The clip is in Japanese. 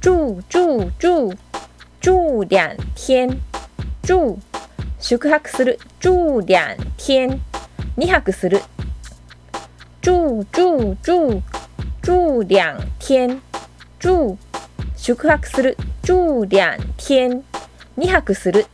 住住住住两天住宿泊する住两天二泊する住住住住两天住宿泊する住两天二泊する